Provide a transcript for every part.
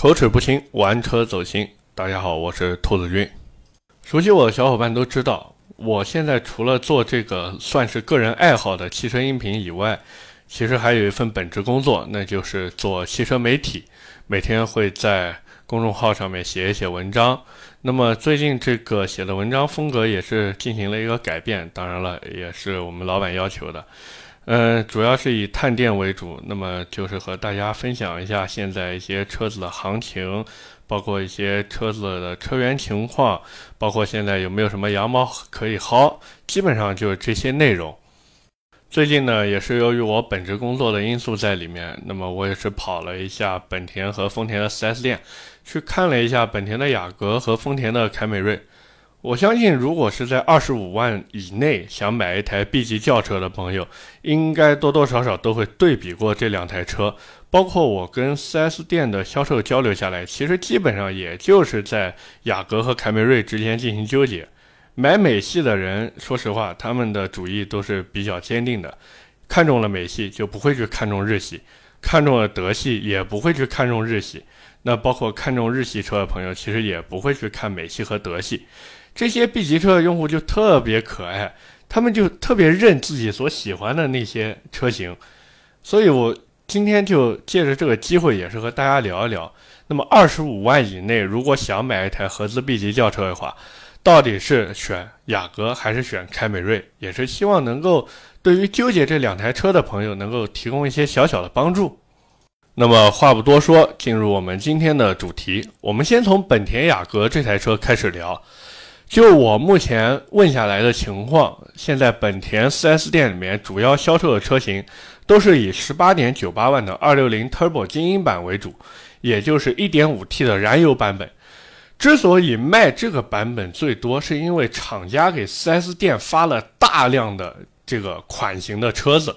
口齿不清，玩车走心。大家好，我是兔子君。熟悉我的小伙伴都知道，我现在除了做这个算是个人爱好的汽车音频以外，其实还有一份本职工作，那就是做汽车媒体，每天会在公众号上面写一写文章。那么最近这个写的文章风格也是进行了一个改变，当然了，也是我们老板要求的。嗯，主要是以探店为主，那么就是和大家分享一下现在一些车子的行情，包括一些车子的车源情况，包括现在有没有什么羊毛可以薅，基本上就是这些内容。最近呢，也是由于我本职工作的因素在里面，那么我也是跑了一下本田和丰田的 4S 店，去看了一下本田的雅阁和丰田的凯美瑞。我相信，如果是在二十五万以内想买一台 B 级轿车的朋友，应该多多少少都会对比过这两台车。包括我跟 4S 店的销售交流下来，其实基本上也就是在雅阁和凯美瑞之间进行纠结。买美系的人，说实话，他们的主意都是比较坚定的，看中了美系就不会去看中日系，看中了德系也不会去看中日系。那包括看中日系车的朋友，其实也不会去看美系和德系。这些 B 级车的用户就特别可爱，他们就特别认自己所喜欢的那些车型，所以我今天就借着这个机会，也是和大家聊一聊。那么二十五万以内，如果想买一台合资 B 级轿车的话，到底是选雅阁还是选凯美瑞？也是希望能够对于纠结这两台车的朋友，能够提供一些小小的帮助。那么话不多说，进入我们今天的主题，我们先从本田雅阁这台车开始聊。就我目前问下来的情况，现在本田 4S 店里面主要销售的车型都是以18.98万的260 Turbo 精英版为主，也就是 1.5T 的燃油版本。之所以卖这个版本最多，是因为厂家给 4S 店发了大量的这个款型的车子。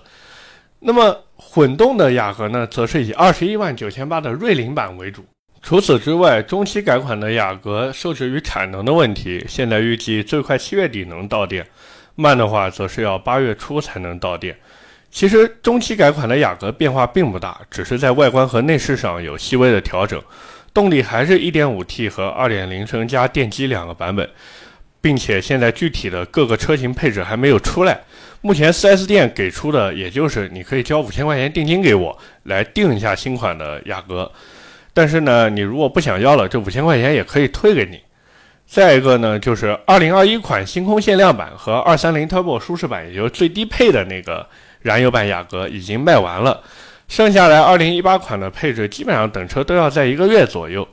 那么混动的雅阁呢，则是以21万九千八的锐灵版为主。除此之外，中期改款的雅阁受制于产能的问题，现在预计最快七月底能到店，慢的话则是要八月初才能到店。其实中期改款的雅阁变化并不大，只是在外观和内饰上有细微的调整，动力还是一点五 T 和二点零升加电机两个版本，并且现在具体的各个车型配置还没有出来。目前 4S 店给出的也就是你可以交五千块钱定金给我，来定一下新款的雅阁。但是呢，你如果不想要了，这五千块钱也可以退给你。再一个呢，就是二零二一款星空限量版和二三零 Turbo 舒适版，也就是最低配的那个燃油版雅阁已经卖完了，剩下来二零一八款的配置基本上等车都要在一个月左右。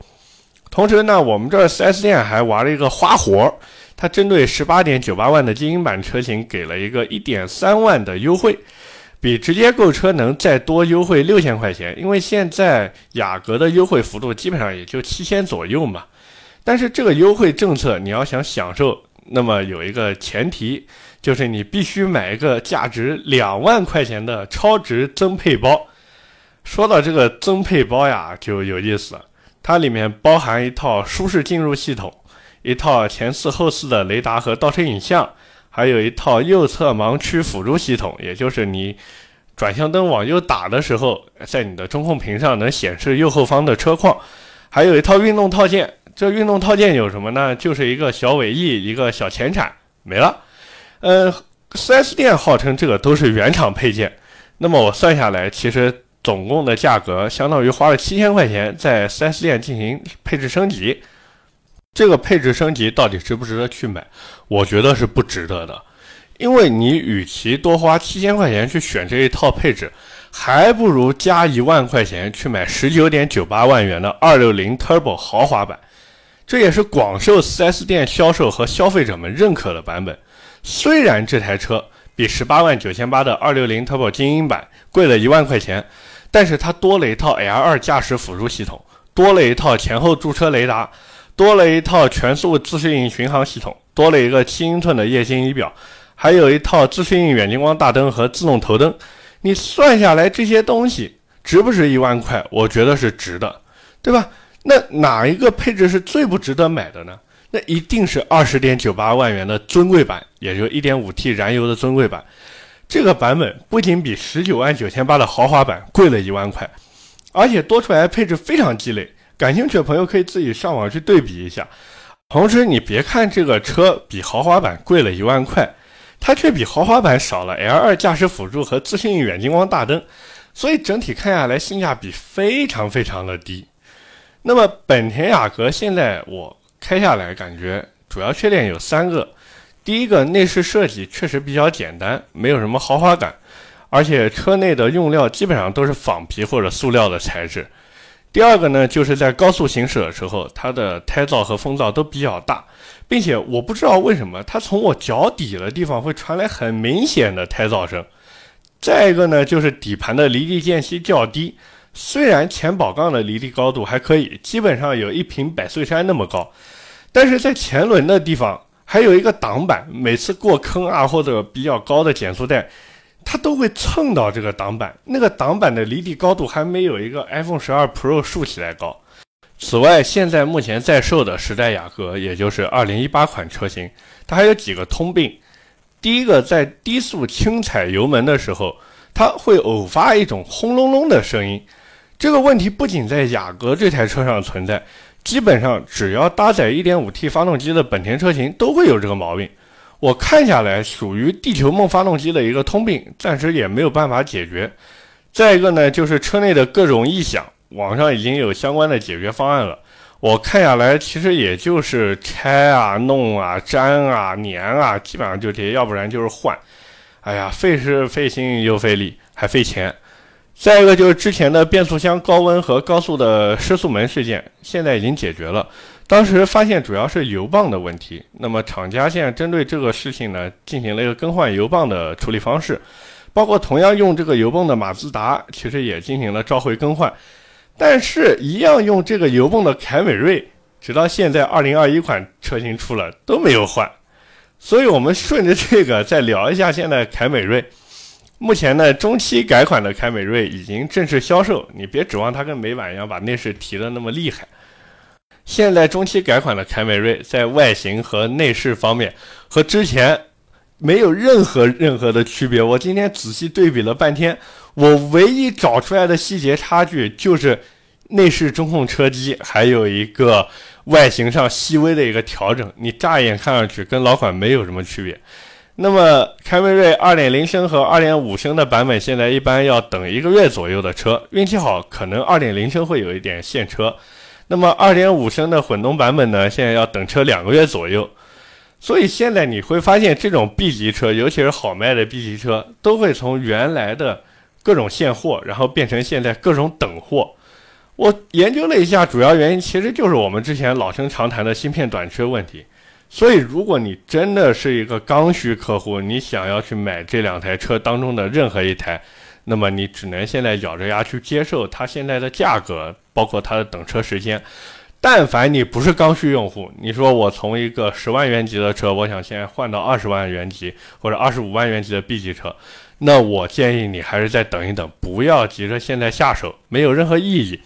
同时呢，我们这 4S 店还玩了一个花活，它针对十八点九八万的精英版车型给了一个一点三万的优惠。比直接购车能再多优惠六千块钱，因为现在雅阁的优惠幅度基本上也就七千左右嘛。但是这个优惠政策你要想享受，那么有一个前提，就是你必须买一个价值两万块钱的超值增配包。说到这个增配包呀，就有意思了，它里面包含一套舒适进入系统，一套前四后四的雷达和倒车影像。还有一套右侧盲区辅助系统，也就是你转向灯往右打的时候，在你的中控屏上能显示右后方的车况。还有一套运动套件，这运动套件有什么呢？就是一个小尾翼，一个小前铲，没了。嗯，4S 店号称这个都是原厂配件，那么我算下来，其实总共的价格相当于花了七千块钱在 4S 店进行配置升级。这个配置升级到底值不值得去买？我觉得是不值得的，因为你与其多花七千块钱去选这一套配置，还不如加一万块钱去买十九点九八万元的二六零 Turbo 豪华版。这也是广受 4S 店销售和消费者们认可的版本。虽然这台车比十八万九千八的二六零 Turbo 精英版贵了一万块钱，但是它多了一套 L2 驾驶辅助系统，多了一套前后驻车雷达。多了一套全速自适应巡航系统，多了一个七英寸的液晶仪表，还有一套自适应远近光大灯和自动头灯。你算下来这些东西值不值一万块？我觉得是值的，对吧？那哪一个配置是最不值得买的呢？那一定是二十点九八万元的尊贵版，也就一点五 T 燃油的尊贵版。这个版本不仅比十九万九千八的豪华版贵了一万块，而且多出来的配置非常鸡肋。感兴趣的朋友可以自己上网去对比一下。同时，你别看这个车比豪华版贵了一万块，它却比豪华版少了 L2 驾驶辅助和自适应远近光大灯，所以整体看下来性价比非常非常的低。那么本田雅阁现在我开下来感觉主要缺点有三个，第一个内饰设计确实比较简单，没有什么豪华感，而且车内的用料基本上都是仿皮或者塑料的材质。第二个呢，就是在高速行驶的时候，它的胎噪和风噪都比较大，并且我不知道为什么它从我脚底的地方会传来很明显的胎噪声。再一个呢，就是底盘的离地间隙较低，虽然前保杠的离地高度还可以，基本上有一瓶百岁山那么高，但是在前轮的地方还有一个挡板，每次过坑啊或者比较高的减速带。它都会蹭到这个挡板，那个挡板的离地高度还没有一个 iPhone 十二 Pro 竖起来高。此外，现在目前在售的时代雅阁，也就是2018款车型，它还有几个通病。第一个，在低速轻踩油门的时候，它会偶发一种轰隆隆的声音。这个问题不仅在雅阁这台车上存在，基本上只要搭载 1.5T 发动机的本田车型都会有这个毛病。我看下来，属于地球梦发动机的一个通病，暂时也没有办法解决。再一个呢，就是车内的各种异响，网上已经有相关的解决方案了。我看下来，其实也就是拆啊、弄啊、粘啊、粘啊，基本上就这些，要不然就是换。哎呀，费时费心又费力，还费钱。再一个就是之前的变速箱高温和高速的失速门事件，现在已经解决了。当时发现主要是油泵的问题，那么厂家现在针对这个事情呢，进行了一个更换油泵的处理方式，包括同样用这个油泵的马自达，其实也进行了召回更换，但是，一样用这个油泵的凯美瑞，直到现在二零二一款车型出了都没有换，所以我们顺着这个再聊一下现在凯美瑞，目前呢中期改款的凯美瑞已经正式销售，你别指望它跟美版一样把内饰提的那么厉害。现在中期改款的凯美瑞在外形和内饰方面和之前没有任何任何的区别。我今天仔细对比了半天，我唯一找出来的细节差距就是内饰中控车机，还有一个外形上细微的一个调整。你乍一眼看上去跟老款没有什么区别。那么凯美瑞2.0升和2.5升的版本现在一般要等一个月左右的车，运气好可能2.0升会有一点现车。那么2.5升的混动版本呢？现在要等车两个月左右，所以现在你会发现，这种 B 级车，尤其是好卖的 B 级车，都会从原来的各种现货，然后变成现在各种等货。我研究了一下，主要原因其实就是我们之前老生常谈的芯片短缺问题。所以，如果你真的是一个刚需客户，你想要去买这两台车当中的任何一台，那么你只能现在咬着牙去接受它现在的价格。包括它的等车时间，但凡你不是刚需用户，你说我从一个十万元级的车，我想现在换到二十万元级或者二十五万元级的 B 级车，那我建议你还是再等一等，不要急着现在下手，没有任何意义。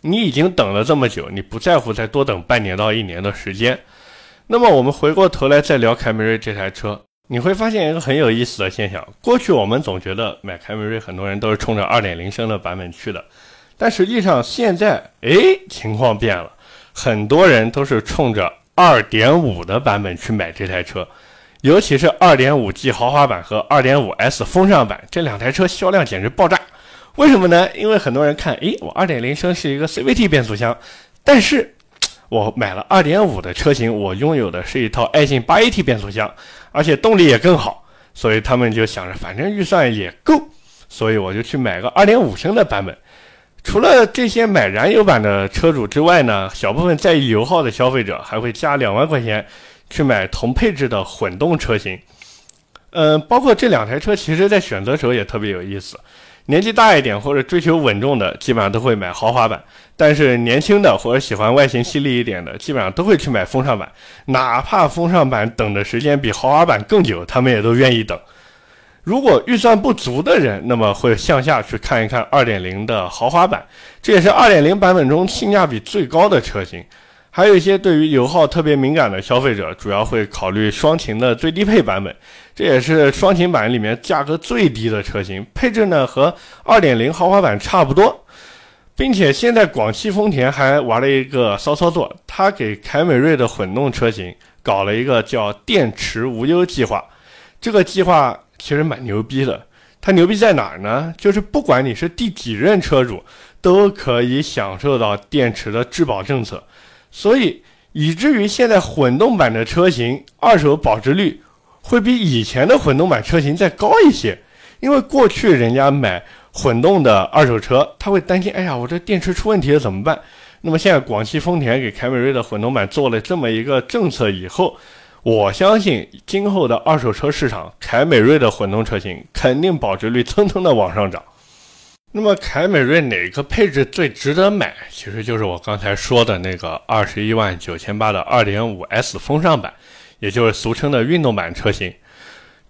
你已经等了这么久，你不在乎再多等半年到一年的时间。那么我们回过头来再聊凯美瑞这台车，你会发现一个很有意思的现象：过去我们总觉得买凯美瑞，很多人都是冲着二点零升的版本去的。但实际上，现在哎，情况变了，很多人都是冲着2.5的版本去买这台车，尤其是 2.5G 豪华版和 2.5S 风尚版这两台车销量简直爆炸。为什么呢？因为很多人看，哎，我2.0升是一个 CVT 变速箱，但是我买了2.5的车型，我拥有的是一套爱信 8AT 变速箱，而且动力也更好，所以他们就想着，反正预算也够，所以我就去买个二点五升的版本。除了这些买燃油版的车主之外呢，小部分在意油耗的消费者还会加两万块钱去买同配置的混动车型。嗯，包括这两台车，其实在选择时候也特别有意思。年纪大一点或者追求稳重的，基本上都会买豪华版；但是年轻的或者喜欢外形犀利一点的，基本上都会去买风尚版。哪怕风尚版等的时间比豪华版更久，他们也都愿意等。如果预算不足的人，那么会向下去看一看2.0的豪华版，这也是2.0版本中性价比最高的车型。还有一些对于油耗特别敏感的消费者，主要会考虑双擎的最低配版本，这也是双擎版里面价格最低的车型，配置呢和2.0豪华版差不多。并且现在广汽丰田还玩了一个骚操作，它给凯美瑞的混动车型搞了一个叫“电池无忧计划”。这个计划其实蛮牛逼的，它牛逼在哪儿呢？就是不管你是第几任车主，都可以享受到电池的质保政策。所以以至于现在混动版的车型二手保值率会比以前的混动版车型再高一些，因为过去人家买。混动的二手车，他会担心，哎呀，我这电池出问题了怎么办？那么现在广汽丰田给凯美瑞的混动版做了这么一个政策以后，我相信今后的二手车市场，凯美瑞的混动车型肯定保值率蹭蹭的往上涨。那么凯美瑞哪个配置最值得买？其实就是我刚才说的那个二十一万九千八的二点五 S 风尚版，也就是俗称的运动版车型，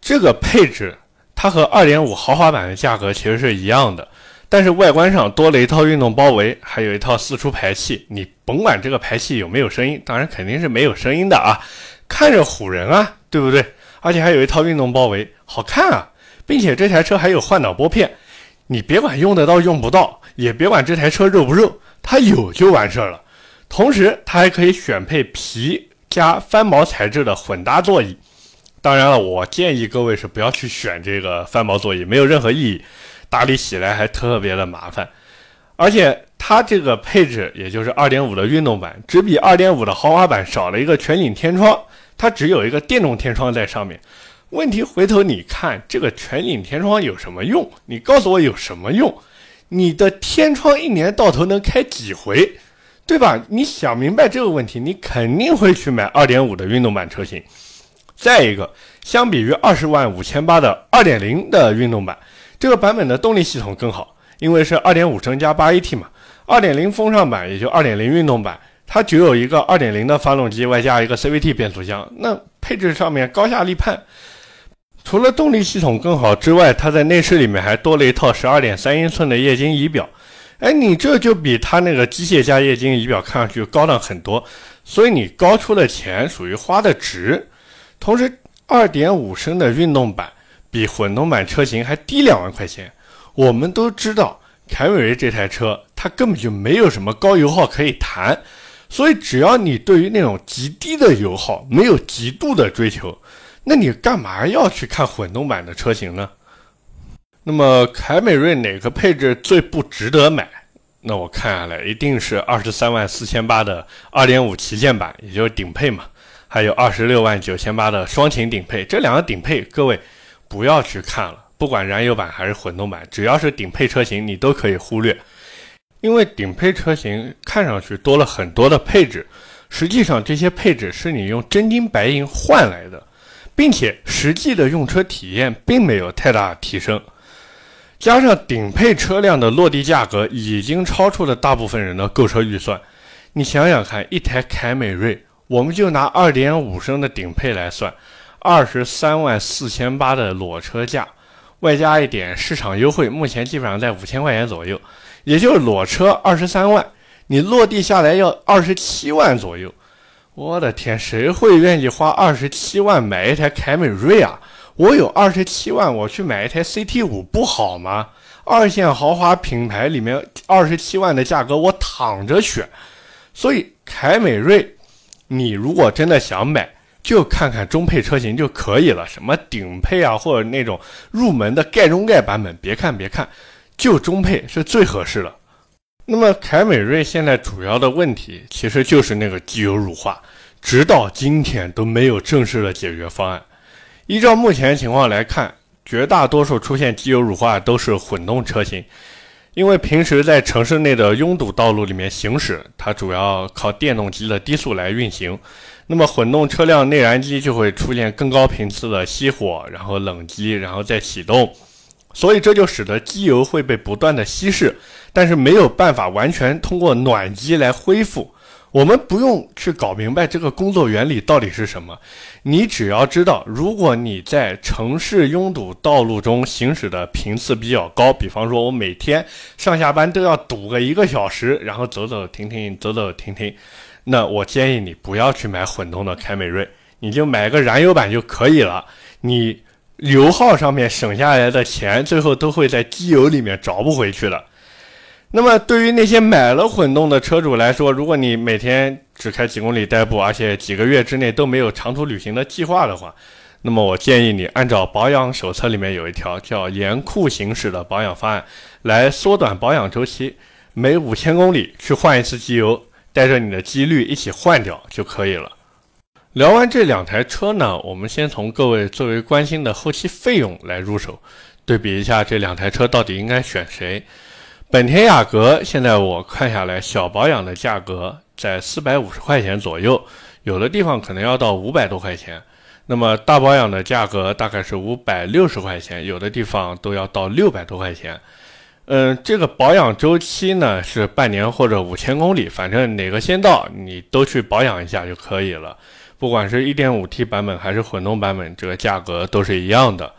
这个配置。它和2.5豪华版的价格其实是一样的，但是外观上多了一套运动包围，还有一套四出排气。你甭管这个排气有没有声音，当然肯定是没有声音的啊，看着唬人啊，对不对？而且还有一套运动包围，好看啊，并且这台车还有换挡拨片，你别管用得到用不到，也别管这台车肉不肉，它有就完事儿了。同时，它还可以选配皮加翻毛材质的混搭座椅。当然了，我建议各位是不要去选这个翻毛座椅，没有任何意义，打理起来还特别的麻烦。而且它这个配置，也就是2.5的运动版，只比2.5的豪华版少了一个全景天窗，它只有一个电动天窗在上面。问题回头你看，这个全景天窗有什么用？你告诉我有什么用？你的天窗一年到头能开几回，对吧？你想明白这个问题，你肯定会去买2.5的运动版车型。再一个，相比于二十万五千八的二点零的运动版，这个版本的动力系统更好，因为是二点五升加八 AT 嘛。二点零风尚版也就二点零运动版，它只有一个二点零的发动机，外加一个 CVT 变速箱，那配置上面高下立判。除了动力系统更好之外，它在内饰里面还多了一套十二点三英寸的液晶仪表。哎，你这就比它那个机械加液晶仪表看上去高档很多，所以你高出的钱属于花的值。同时，2.5升的运动版比混动版车型还低两万块钱。我们都知道，凯美瑞这台车它根本就没有什么高油耗可以谈，所以只要你对于那种极低的油耗没有极度的追求，那你干嘛要去看混动版的车型呢？那么凯美瑞哪个配置最不值得买？那我看下来一定是二十三万四千八的2.5旗舰版，也就是顶配嘛。还有二十六万九千八的双擎顶配，这两个顶配各位不要去看了，不管燃油版还是混动版，只要是顶配车型你都可以忽略，因为顶配车型看上去多了很多的配置，实际上这些配置是你用真金白银换来的，并且实际的用车体验并没有太大提升，加上顶配车辆的落地价格已经超出了大部分人的购车预算，你想想看，一台凯美瑞。我们就拿二点五升的顶配来算，二十三万四千八的裸车价，外加一点市场优惠，目前基本上在五千块钱左右，也就是裸车二十三万，你落地下来要二十七万左右。我的天，谁会愿意花二十七万买一台凯美瑞啊？我有二十七万，我去买一台 CT 五不好吗？二线豪华品牌里面二十七万的价格，我躺着选。所以凯美瑞。你如果真的想买，就看看中配车型就可以了。什么顶配啊，或者那种入门的盖中盖版本，别看别看，就中配是最合适的。那么凯美瑞现在主要的问题其实就是那个机油乳化，直到今天都没有正式的解决方案。依照目前情况来看，绝大多数出现机油乳化都是混动车型。因为平时在城市内的拥堵道路里面行驶，它主要靠电动机的低速来运行，那么混动车辆内燃机就会出现更高频次的熄火，然后冷机，然后再启动，所以这就使得机油会被不断的稀释，但是没有办法完全通过暖机来恢复。我们不用去搞明白这个工作原理到底是什么，你只要知道，如果你在城市拥堵道路中行驶的频次比较高，比方说我每天上下班都要堵个一个小时，然后走走停停，走走停停，那我建议你不要去买混动的凯美瑞，你就买个燃油版就可以了。你油耗上面省下来的钱，最后都会在机油里面找不回去的。那么对于那些买了混动的车主来说，如果你每天只开几公里代步，而且几个月之内都没有长途旅行的计划的话，那么我建议你按照保养手册里面有一条叫严酷行驶的保养方案，来缩短保养周期，每五千公里去换一次机油，带着你的机滤一起换掉就可以了。聊完这两台车呢，我们先从各位最为关心的后期费用来入手，对比一下这两台车到底应该选谁。本田雅阁现在我看下来，小保养的价格在四百五十块钱左右，有的地方可能要到五百多块钱。那么大保养的价格大概是五百六十块钱，有的地方都要到六百多块钱。嗯，这个保养周期呢是半年或者五千公里，反正哪个先到你都去保养一下就可以了。不管是一点五 T 版本还是混动版本，这个价格都是一样的。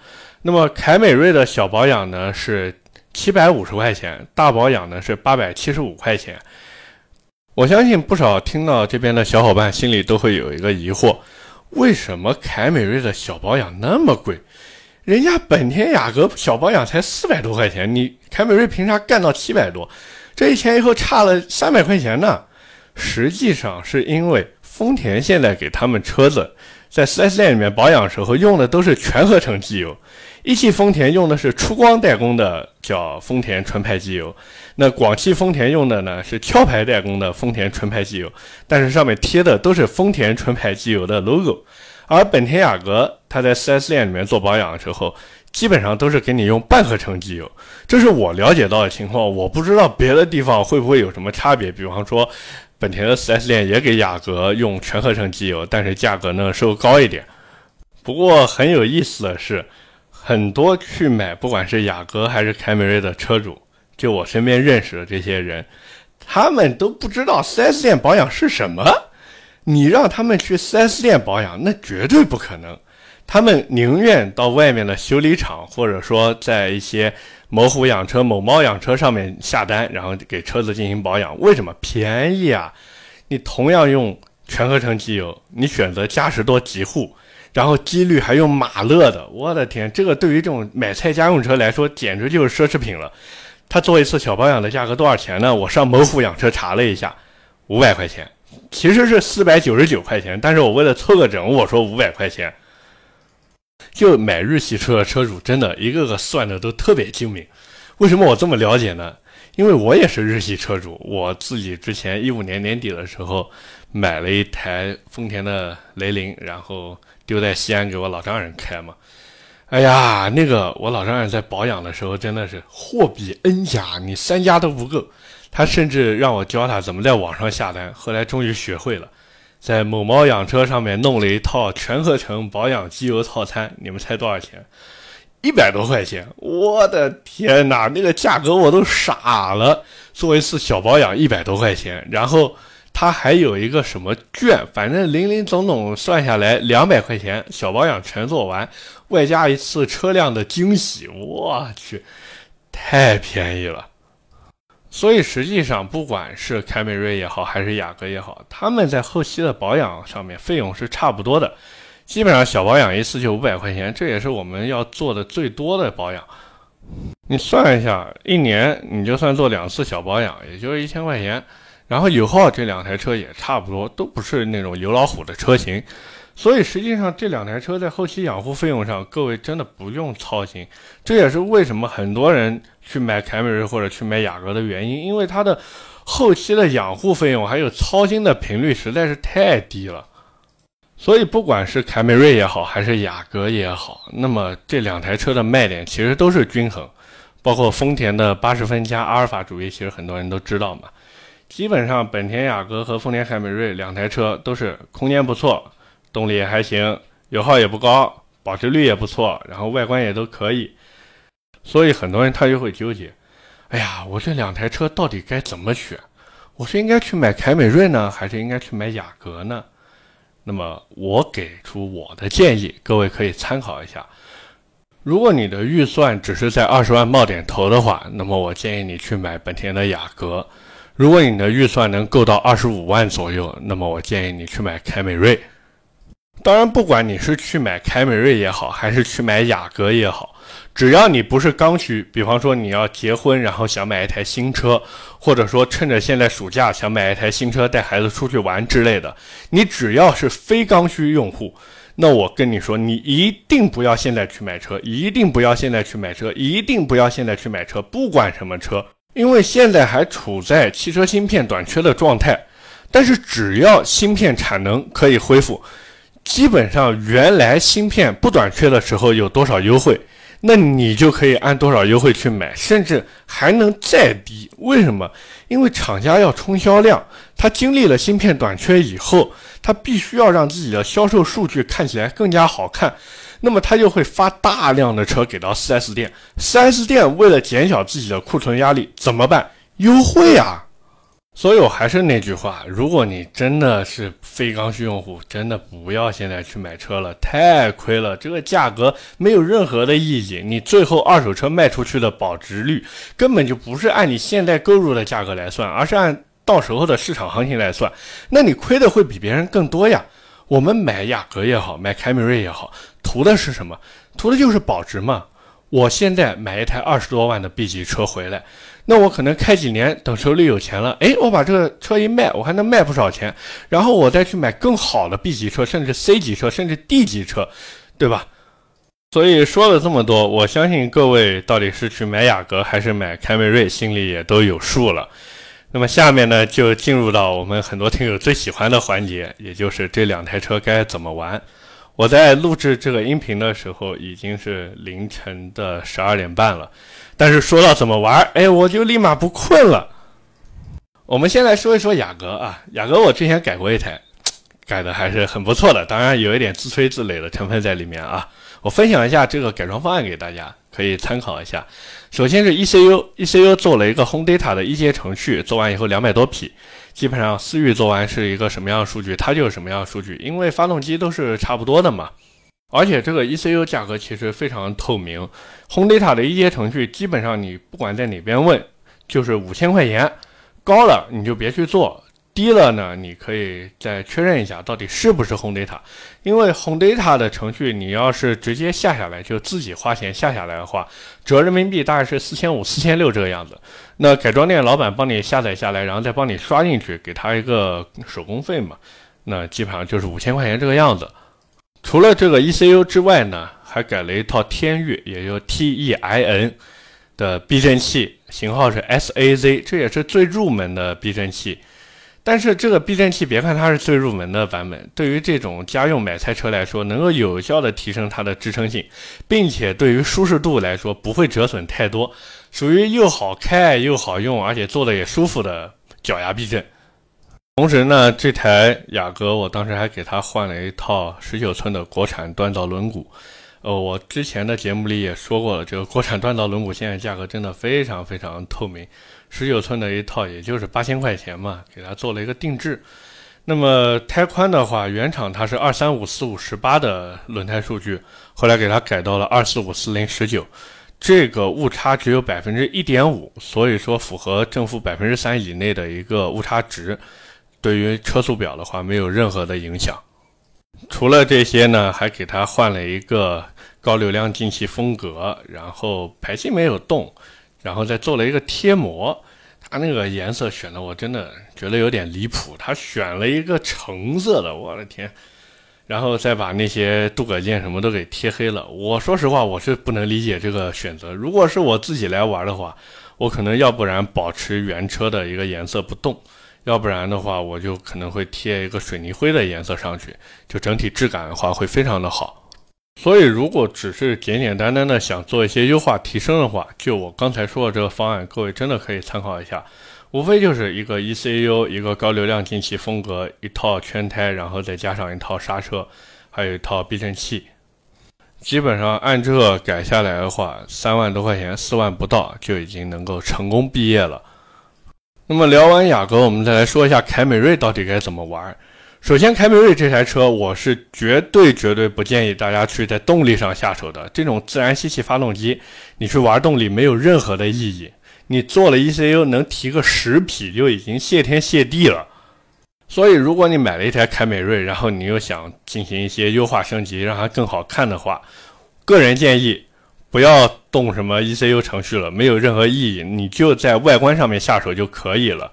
那么凯美瑞的小保养呢是七百五十块钱，大保养呢是八百七十五块钱。我相信不少听到这边的小伙伴心里都会有一个疑惑：为什么凯美瑞的小保养那么贵？人家本田雅阁小保养才四百多块钱，你凯美瑞凭啥干到七百多？这一前一后差了三百块钱呢？实际上是因为。丰田现在给他们车子在 4S 店里面保养时候用的都是全合成机油，一汽丰田用的是出光代工的叫丰田纯排机油，那广汽丰田用的呢是壳牌代工的丰田纯排机油，但是上面贴的都是丰田纯排机油的 logo，而本田雅阁它在 4S 店里面做保养的时候，基本上都是给你用半合成机油，这是我了解到的情况，我不知道别的地方会不会有什么差别，比方说。本田的 4S 店也给雅阁用全合成机油，但是价格呢稍微高一点。不过很有意思的是，很多去买不管是雅阁还是凯美瑞的车主，就我身边认识的这些人，他们都不知道 4S 店保养是什么。你让他们去 4S 店保养，那绝对不可能。他们宁愿到外面的修理厂，或者说在一些某虎养车、某猫养车上面下单，然后给车子进行保养。为什么便宜啊？你同样用全合成机油，你选择嘉实多极护，然后机滤还用马勒的，我的天，这个对于这种买菜家用车来说，简直就是奢侈品了。他做一次小保养的价格多少钱呢？我上某虎养车查了一下，五百块钱，其实是四百九十九块钱，但是我为了凑个整，我说五百块钱。就买日系车的车主，真的一个个算的都特别精明。为什么我这么了解呢？因为我也是日系车主，我自己之前一五年年底的时候买了一台丰田的雷凌，然后丢在西安给我老丈人开嘛。哎呀，那个我老丈人在保养的时候真的是货比 N 家，你三家都不够。他甚至让我教他怎么在网上下单，后来终于学会了。在某猫养车上面弄了一套全合成保养机油套餐，你们猜多少钱？一百多块钱！我的天哪，那个价格我都傻了。做一次小保养一百多块钱，然后它还有一个什么券，反正零零总总算下来两百块钱，小保养全做完，外加一次车辆的惊喜，我去，太便宜了。所以实际上，不管是凯美瑞也好，还是雅阁也好，他们在后期的保养上面费用是差不多的，基本上小保养一次就五百块钱，这也是我们要做的最多的保养。你算一下，一年你就算做两次小保养，也就是一千块钱。然后油耗这两台车也差不多，都不是那种油老虎的车型。所以实际上这两台车在后期养护费用上，各位真的不用操心。这也是为什么很多人去买凯美瑞或者去买雅阁的原因，因为它的后期的养护费用还有操心的频率实在是太低了。所以不管是凯美瑞也好，还是雅阁也好，那么这两台车的卖点其实都是均衡。包括丰田的八十分加阿尔法主义，其实很多人都知道嘛。基本上本田雅阁和丰田凯美瑞两台车都是空间不错。动力也还行，油耗也不高，保值率也不错，然后外观也都可以，所以很多人他就会纠结，哎呀，我这两台车到底该怎么选？我是应该去买凯美瑞呢，还是应该去买雅阁呢？那么我给出我的建议，各位可以参考一下。如果你的预算只是在二十万冒点头的话，那么我建议你去买本田的雅阁；如果你的预算能够到二十五万左右，那么我建议你去买凯美瑞。当然，不管你是去买凯美瑞也好，还是去买雅阁也好，只要你不是刚需，比方说你要结婚，然后想买一台新车，或者说趁着现在暑假想买一台新车带孩子出去玩之类的，你只要是非刚需用户，那我跟你说，你一定不要现在去买车，一定不要现在去买车，一定不要现在去买车，不管什么车，因为现在还处在汽车芯片短缺的状态。但是只要芯片产能可以恢复，基本上原来芯片不短缺的时候有多少优惠，那你就可以按多少优惠去买，甚至还能再低。为什么？因为厂家要冲销量，他经历了芯片短缺以后，他必须要让自己的销售数据看起来更加好看，那么他就会发大量的车给到 4S 店，4S 店为了减小自己的库存压力，怎么办？优惠啊！所以我还是那句话，如果你真的是非刚需用户，真的不要现在去买车了，太亏了。这个价格没有任何的意义，你最后二手车卖出去的保值率根本就不是按你现在购入的价格来算，而是按到时候的市场行情来算，那你亏的会比别人更多呀。我们买雅阁也好，买凯美瑞也好，图的是什么？图的就是保值嘛。我现在买一台二十多万的 B 级车回来，那我可能开几年，等手里有钱了，哎，我把这个车一卖，我还能卖不少钱，然后我再去买更好的 B 级车，甚至 C 级车，甚至 D 级车，对吧？所以说了这么多，我相信各位到底是去买雅阁还是买凯美瑞，心里也都有数了。那么下面呢，就进入到我们很多听友最喜欢的环节，也就是这两台车该怎么玩。我在录制这个音频的时候已经是凌晨的十二点半了，但是说到怎么玩，哎，我就立马不困了。我们先来说一说雅阁啊，雅阁我之前改过一台，改的还是很不错的，当然有一点自吹自擂的成分在里面啊。我分享一下这个改装方案给大家，可以参考一下。首先是 ECU，ECU 做了一个 Home Data 的一阶程序，做完以后两百多匹。基本上思域做完是一个什么样的数据，它就是什么样的数据，因为发动机都是差不多的嘛。而且这个 ECU 价格其实非常透明，Home Data 的一阶程序基本上你不管在哪边问，就是五千块钱，高了你就别去做。低了呢，你可以再确认一下到底是不是 Home Data，因为 Home Data 的程序你要是直接下下来就自己花钱下下来的话，折人民币大概是四千五、四千六这个样子。那改装店老板帮你下载下来，然后再帮你刷进去，给他一个手工费嘛，那基本上就是五千块钱这个样子。除了这个 ECU 之外呢，还改了一套天域，也就 T E I N 的避震器，型号是 S A Z，这也是最入门的避震器。但是这个避震器，别看它是最入门的版本，对于这种家用买菜车来说，能够有效的提升它的支撑性，并且对于舒适度来说不会折损太多，属于又好开又好用，而且坐的也舒服的脚牙避震。同时呢，这台雅阁我当时还给它换了一套十九寸的国产锻造轮毂。呃，我之前的节目里也说过了，这个国产锻造轮毂现在价格真的非常非常透明。十九寸的一套，也就是八千块钱嘛，给它做了一个定制。那么胎宽的话，原厂它是二三五四五十八的轮胎数据，后来给它改到了二四五四零十九，这个误差只有百分之一点五，所以说符合正负百分之三以内的一个误差值，对于车速表的话没有任何的影响。除了这些呢，还给它换了一个高流量进气风格，然后排气没有动。然后再做了一个贴膜，它那个颜色选的我真的觉得有点离谱，他选了一个橙色的，我的天！然后再把那些镀铬件什么都给贴黑了。我说实话，我是不能理解这个选择。如果是我自己来玩的话，我可能要不然保持原车的一个颜色不动，要不然的话我就可能会贴一个水泥灰的颜色上去，就整体质感的话会非常的好。所以，如果只是简简单单的想做一些优化提升的话，就我刚才说的这个方案，各位真的可以参考一下。无非就是一个 ECU，一个高流量进气风格，一套圈胎，然后再加上一套刹车，还有一套避震器。基本上按这个改下来的话，三万多块钱，四万不到就已经能够成功毕业了。那么聊完雅阁，我们再来说一下凯美瑞到底该怎么玩。首先，凯美瑞这台车，我是绝对绝对不建议大家去在动力上下手的。这种自然吸气发动机，你去玩动力没有任何的意义。你做了 ECU 能提个十匹就已经谢天谢地了。所以，如果你买了一台凯美瑞，然后你又想进行一些优化升级，让它更好看的话，个人建议。不要动什么 ECU 程序了，没有任何意义，你就在外观上面下手就可以了。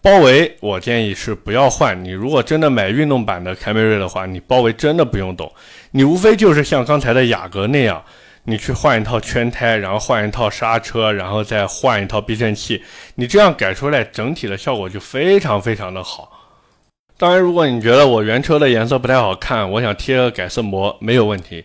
包围，我建议是不要换。你如果真的买运动版的凯美瑞的话，你包围真的不用动，你无非就是像刚才的雅阁那样，你去换一套圈胎，然后换一套刹车，然后再换一套避震器，你这样改出来，整体的效果就非常非常的好。当然，如果你觉得我原车的颜色不太好看，我想贴个改色膜，没有问题。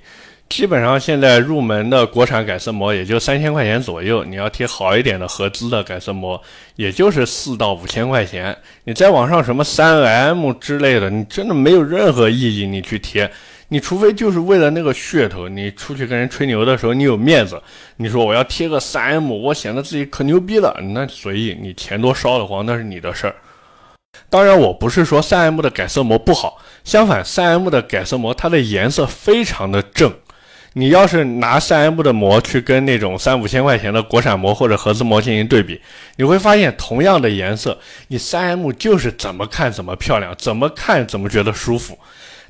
基本上现在入门的国产改色膜也就三千块钱左右，你要贴好一点的合资的改色膜，也就是四到五千块钱。你在网上什么三 M 之类的，你真的没有任何意义。你去贴，你除非就是为了那个噱头，你出去跟人吹牛的时候你有面子，你说我要贴个三 M，我显得自己可牛逼了，那随意，你钱多烧得慌，那是你的事儿。当然，我不是说三 M 的改色膜不好，相反，三 M 的改色膜它的颜色非常的正。你要是拿三 M 的膜去跟那种三五千块钱的国产膜或者合资膜进行对比，你会发现同样的颜色，你三 M 就是怎么看怎么漂亮，怎么看怎么觉得舒服。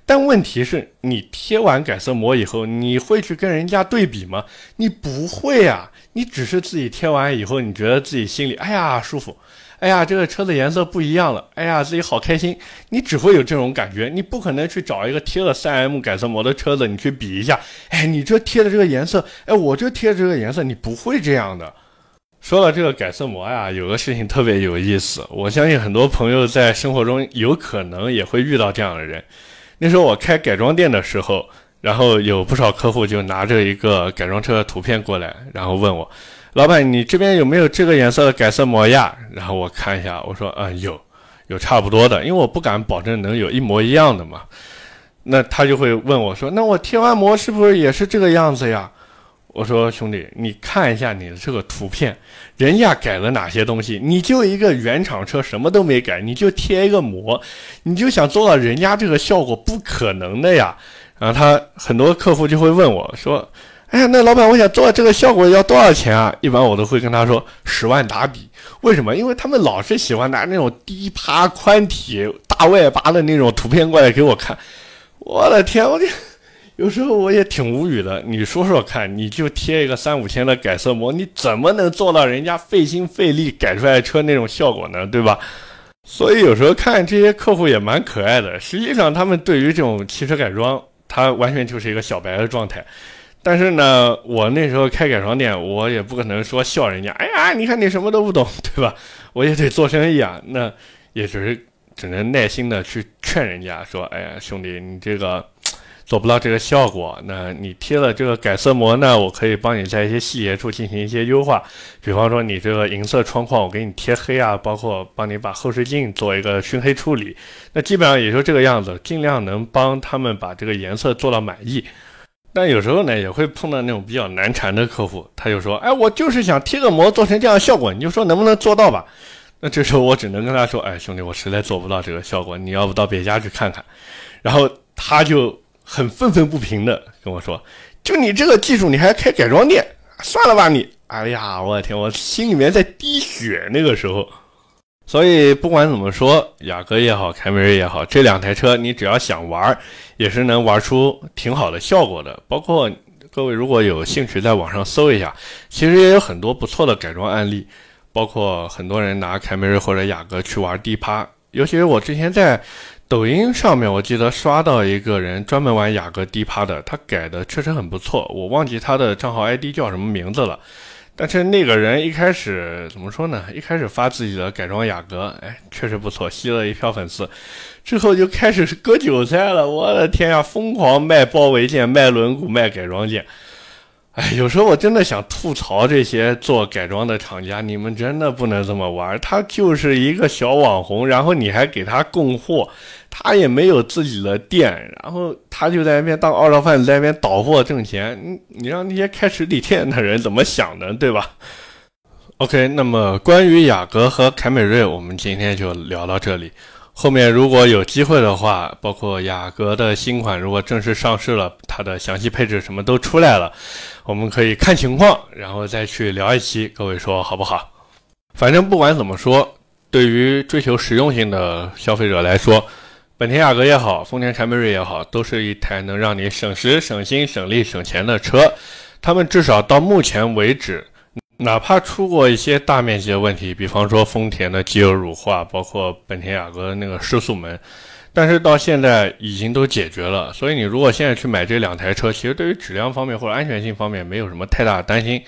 但问题是，你贴完改色膜以后，你会去跟人家对比吗？你不会啊，你只是自己贴完以后，你觉得自己心里哎呀舒服。哎呀，这个车子颜色不一样了。哎呀，自己好开心。你只会有这种感觉，你不可能去找一个贴了 3M 改色膜的车子，你去比一下。哎，你这贴的这个颜色，哎，我这贴的这个颜色，你不会这样的。说到这个改色膜呀，有个事情特别有意思。我相信很多朋友在生活中有可能也会遇到这样的人。那时候我开改装店的时候，然后有不少客户就拿着一个改装车的图片过来，然后问我。老板，你这边有没有这个颜色的改色膜呀？然后我看一下，我说，嗯，有，有差不多的，因为我不敢保证能有一模一样的嘛。那他就会问我说，那我贴完膜是不是也是这个样子呀？我说，兄弟，你看一下你的这个图片，人家改了哪些东西？你就一个原厂车，什么都没改，你就贴一个膜，你就想做到人家这个效果，不可能的呀。然后他很多客户就会问我说。哎呀，那老板，我想做这个效果要多少钱啊？一般我都会跟他说十万打底。为什么？因为他们老是喜欢拿那种低趴、宽体、大外八的那种图片过来给我看。我的天，我这有时候我也挺无语的。你说说看，你就贴一个三五千的改色膜，你怎么能做到人家费心费力改出来车那种效果呢？对吧？所以有时候看这些客户也蛮可爱的。实际上，他们对于这种汽车改装，他完全就是一个小白的状态。但是呢，我那时候开改装店，我也不可能说笑人家。哎呀，你看你什么都不懂，对吧？我也得做生意啊。那也只是只能耐心的去劝人家说：“哎呀，兄弟，你这个做不到这个效果。那你贴了这个改色膜呢，我可以帮你在一些细节处进行一些优化。比方说，你这个银色窗框，我给你贴黑啊，包括帮你把后视镜做一个熏黑处理。那基本上也就这个样子，尽量能帮他们把这个颜色做到满意。”但有时候呢，也会碰到那种比较难缠的客户，他就说：“哎，我就是想贴个膜做成这样效果，你就说能不能做到吧？”那这时候我只能跟他说：“哎，兄弟，我实在做不到这个效果，你要不到别家去看看。”然后他就很愤愤不平的跟我说：“就你这个技术，你还开改装店？算了吧你！”哎呀，我的天，我心里面在滴血那个时候。所以不管怎么说，雅阁也好，凯美瑞也好，这两台车你只要想玩，也是能玩出挺好的效果的。包括各位如果有兴趣在网上搜一下，其实也有很多不错的改装案例。包括很多人拿凯美瑞或者雅阁去玩低趴，尤其是我之前在抖音上面，我记得刷到一个人专门玩雅阁低趴的，他改的确实很不错。我忘记他的账号 ID 叫什么名字了。但是那个人一开始怎么说呢？一开始发自己的改装雅阁，哎，确实不错，吸了一票粉丝。之后就开始割韭菜了，我的天呀，疯狂卖包围件、卖轮毂、卖改装件。哎，有时候我真的想吐槽这些做改装的厂家，你们真的不能这么玩。他就是一个小网红，然后你还给他供货。他也没有自己的店，然后他就在那边当二道贩子，在那边倒货挣钱。你你让那些开实体店的人怎么想的，对吧？OK，那么关于雅阁和凯美瑞，我们今天就聊到这里。后面如果有机会的话，包括雅阁的新款如果正式上市了，它的详细配置什么都出来了，我们可以看情况，然后再去聊一期。各位说好不好？反正不管怎么说，对于追求实用性的消费者来说。本田雅阁也好，丰田凯美瑞也好，都是一台能让你省时、省心、省力、省钱的车。他们至少到目前为止，哪怕出过一些大面积的问题，比方说丰田的机油乳化，包括本田雅阁的那个失速门，但是到现在已经都解决了。所以你如果现在去买这两台车，其实对于质量方面或者安全性方面没有什么太大的担心。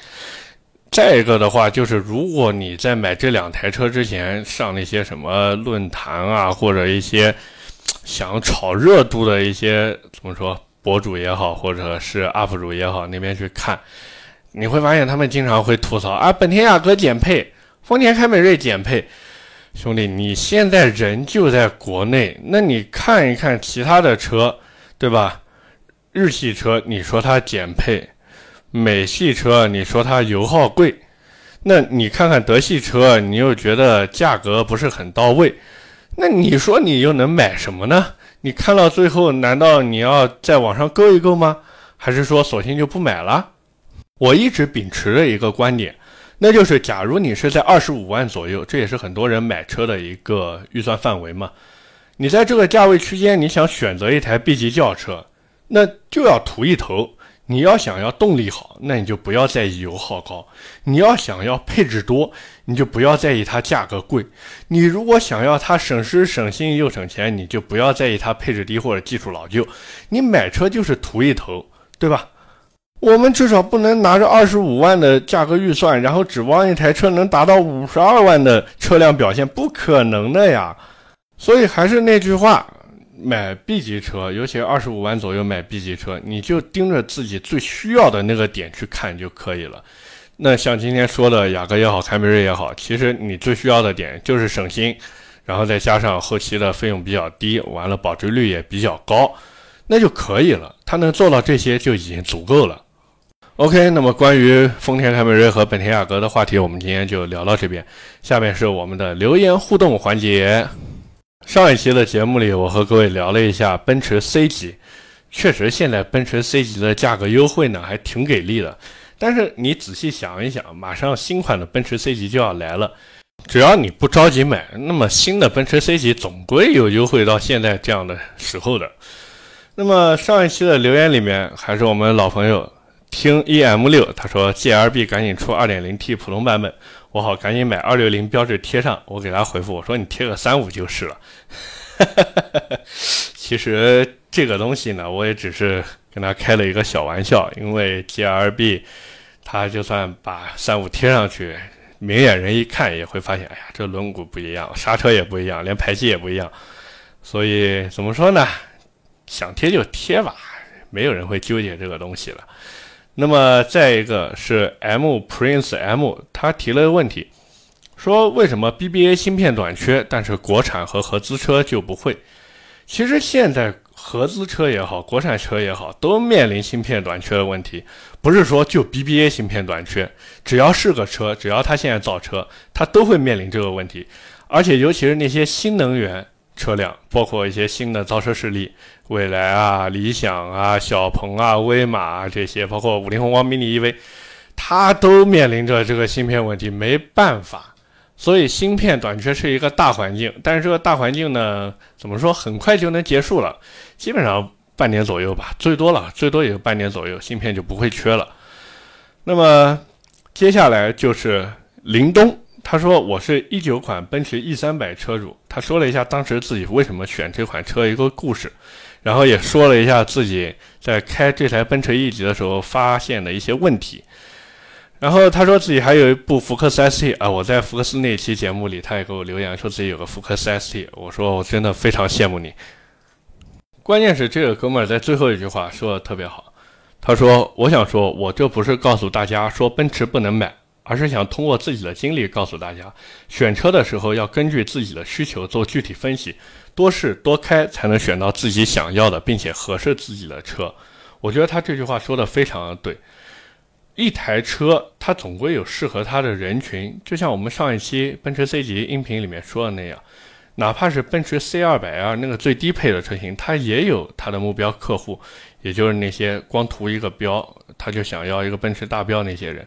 再一个的话，就是如果你在买这两台车之前上那些什么论坛啊，或者一些想炒热度的一些怎么说博主也好，或者是 UP 主也好，那边去看，你会发现他们经常会吐槽啊，本田雅阁减配，丰田凯美瑞减配。兄弟，你现在人就在国内，那你看一看其他的车，对吧？日系车，你说它减配。美系车，你说它油耗贵，那你看看德系车，你又觉得价格不是很到位，那你说你又能买什么呢？你看到最后，难道你要在网上购一购吗？还是说索性就不买了？我一直秉持的一个观点，那就是假如你是在二十五万左右，这也是很多人买车的一个预算范围嘛。你在这个价位区间，你想选择一台 B 级轿车，那就要图一头。你要想要动力好，那你就不要在意油耗高；你要想要配置多，你就不要在意它价格贵。你如果想要它省时省心又省钱，你就不要在意它配置低或者技术老旧。你买车就是图一头，对吧？我们至少不能拿着二十五万的价格预算，然后指望一台车能达到五十二万的车辆表现，不可能的呀。所以还是那句话。买 B 级车，尤其二十五万左右买 B 级车，你就盯着自己最需要的那个点去看就可以了。那像今天说的雅阁也好，凯美瑞也好，其实你最需要的点就是省心，然后再加上后期的费用比较低，完了保值率也比较高，那就可以了。它能做到这些就已经足够了。OK，那么关于丰田凯美瑞和本田雅阁的话题，我们今天就聊到这边。下面是我们的留言互动环节。上一期的节目里，我和各位聊了一下奔驰 C 级，确实现在奔驰 C 级的价格优惠呢，还挺给力的。但是你仔细想一想，马上新款的奔驰 C 级就要来了，只要你不着急买，那么新的奔驰 C 级总归有优惠到现在这样的时候的。那么上一期的留言里面，还是我们老朋友听 EM 六，他说 GLB 赶紧出 2.0T 普通版本。我好赶紧买二六零标志贴上，我给他回复我说你贴个三五就是了。其实这个东西呢，我也只是跟他开了一个小玩笑，因为 G R B，他就算把三五贴上去，明眼人一看也会发现，哎呀，这轮毂不一样，刹车也不一样，连排气也不一样。所以怎么说呢？想贴就贴吧，没有人会纠结这个东西了。那么再一个是 M Prince M，他提了个问题，说为什么 BBA 芯片短缺，但是国产和合资车就不会？其实现在合资车也好，国产车也好，都面临芯片短缺的问题，不是说就 BBA 芯片短缺，只要是个车，只要它现在造车，它都会面临这个问题，而且尤其是那些新能源。车辆包括一些新的造车势力，蔚来啊、理想啊、小鹏啊、威马啊这些，包括五菱宏光 mini EV，它都面临着这个芯片问题，没办法。所以芯片短缺是一个大环境，但是这个大环境呢，怎么说，很快就能结束了，基本上半年左右吧，最多了，最多也就半年左右，芯片就不会缺了。那么接下来就是林东。他说：“我是一九款奔驰 E 三百车主。”他说了一下当时自己为什么选这款车一个故事，然后也说了一下自己在开这台奔驰 E 级的时候发现的一些问题。然后他说自己还有一部福克斯 ST 啊，我在福克斯那期节目里，他也给我留言说自己有个福克斯 ST。我说我真的非常羡慕你。关键是这个哥们儿在最后一句话说的特别好，他说：“我想说，我这不是告诉大家说奔驰不能买。”而是想通过自己的经历告诉大家，选车的时候要根据自己的需求做具体分析，多试多开才能选到自己想要的并且合适自己的车。我觉得他这句话说的非常的对。一台车它总归有适合它的人群，就像我们上一期奔驰 C 级音频里面说的那样，哪怕是奔驰 C 二百 L 那个最低配的车型，它也有它的目标客户，也就是那些光图一个标，他就想要一个奔驰大标那些人。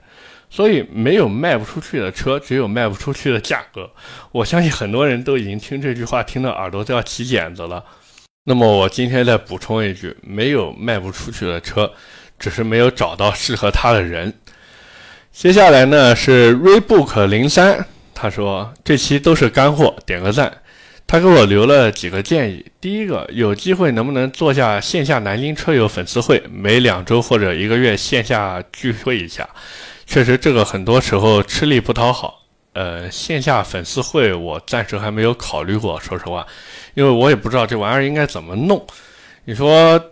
所以没有卖不出去的车，只有卖不出去的价格。我相信很多人都已经听这句话听的耳朵都要起茧子了。那么我今天再补充一句：没有卖不出去的车，只是没有找到适合他的人。接下来呢是 Rebook 零三，他说这期都是干货，点个赞。他给我留了几个建议，第一个，有机会能不能做下线下南京车友粉丝会，每两周或者一个月线下聚会一下。确实，这个很多时候吃力不讨好。呃，线下粉丝会我暂时还没有考虑过，说实话，因为我也不知道这玩意儿应该怎么弄。你说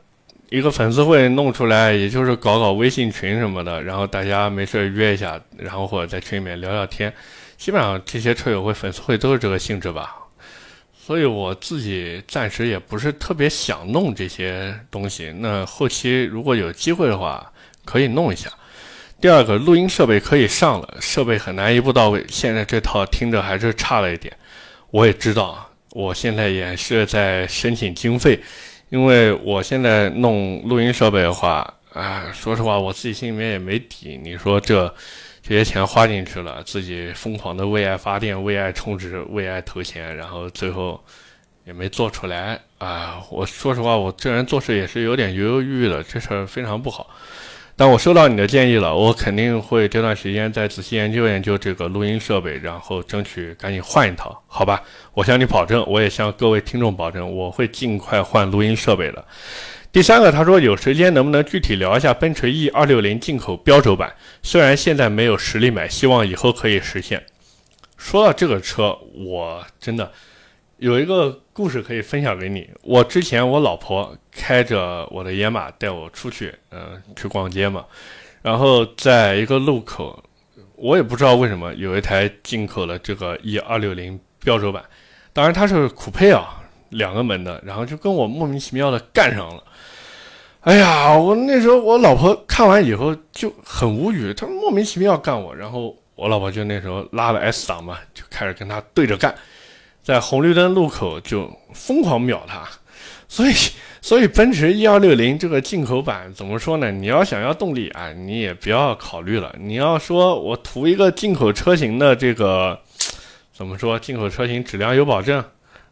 一个粉丝会弄出来，也就是搞搞微信群什么的，然后大家没事约一下，然后或者在群里面聊聊天，基本上这些车友会粉丝会都是这个性质吧。所以我自己暂时也不是特别想弄这些东西。那后期如果有机会的话，可以弄一下。第二个，录音设备可以上了，设备很难一步到位。现在这套听着还是差了一点。我也知道，我现在也是在申请经费，因为我现在弄录音设备的话，啊，说实话，我自己心里面也没底。你说这。这些钱花进去了，自己疯狂的为爱发电、为爱充值、为爱投钱，然后最后也没做出来啊！我说实话，我这人做事也是有点犹犹豫豫的，这事儿非常不好。但我收到你的建议了，我肯定会这段时间再仔细研究研究这个录音设备，然后争取赶紧换一套，好吧？我向你保证，我也向各位听众保证，我会尽快换录音设备的。第三个，他说有时间能不能具体聊一下奔驰 E 二六零进口标轴版？虽然现在没有实力买，希望以后可以实现。说到这个车，我真的有一个故事可以分享给你。我之前我老婆开着我的野马带我出去，嗯，去逛街嘛。然后在一个路口，我也不知道为什么有一台进口的这个 E 二六零标轴版，当然它是酷配啊，两个门的，然后就跟我莫名其妙的干上了。哎呀，我那时候我老婆看完以后就很无语，她莫名其妙干我，然后我老婆就那时候拉了 S 档嘛，就开始跟他对着干，在红绿灯路口就疯狂秒他，所以所以奔驰 E260 这个进口版怎么说呢？你要想要动力啊，你也不要考虑了。你要说我图一个进口车型的这个怎么说？进口车型质量有保证？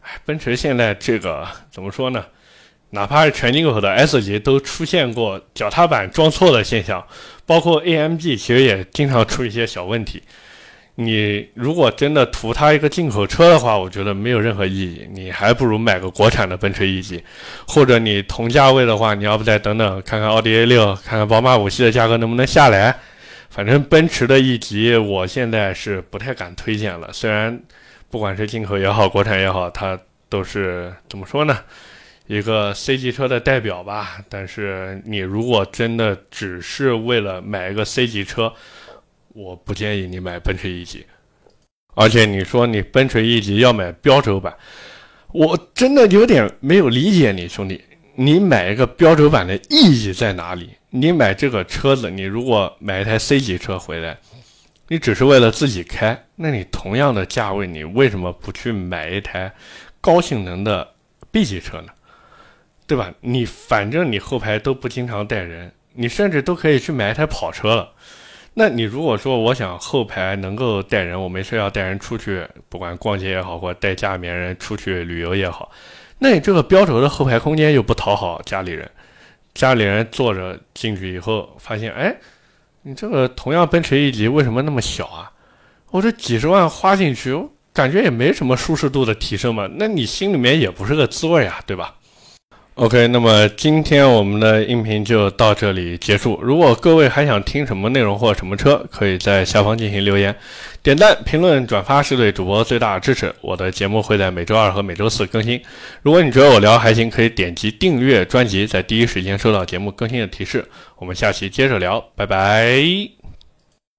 哎，奔驰现在这个怎么说呢？哪怕是全进口的 S 级都出现过脚踏板装错的现象，包括 AMG 其实也经常出一些小问题。你如果真的图它一个进口车的话，我觉得没有任何意义，你还不如买个国产的奔驰 E 级，或者你同价位的话，你要不再等等，看看奥迪 A6，看看宝马五系的价格能不能下来。反正奔驰的 E 级，我现在是不太敢推荐了。虽然不管是进口也好，国产也好，它都是怎么说呢？一个 C 级车的代表吧，但是你如果真的只是为了买一个 C 级车，我不建议你买奔驰 E 级。而且你说你奔驰 E 级要买标轴版，我真的有点没有理解你兄弟。你买一个标轴版的意义在哪里？你买这个车子，你如果买一台 C 级车回来，你只是为了自己开，那你同样的价位，你为什么不去买一台高性能的 B 级车呢？对吧？你反正你后排都不经常带人，你甚至都可以去买一台跑车了。那你如果说我想后排能够带人，我没事要带人出去，不管逛街也好，或者带家里面人出去旅游也好，那你这个标轴的后排空间又不讨好家里人，家里人坐着进去以后发现，哎，你这个同样奔驰 E 级为什么那么小啊？我这几十万花进去，感觉也没什么舒适度的提升嘛，那你心里面也不是个滋味啊，对吧？OK，那么今天我们的音频就到这里结束。如果各位还想听什么内容或什么车，可以在下方进行留言、点赞、评论、转发，是对主播最大的支持。我的节目会在每周二和每周四更新。如果你觉得我聊还行，可以点击订阅专辑，在第一时间收到节目更新的提示。我们下期接着聊，拜拜。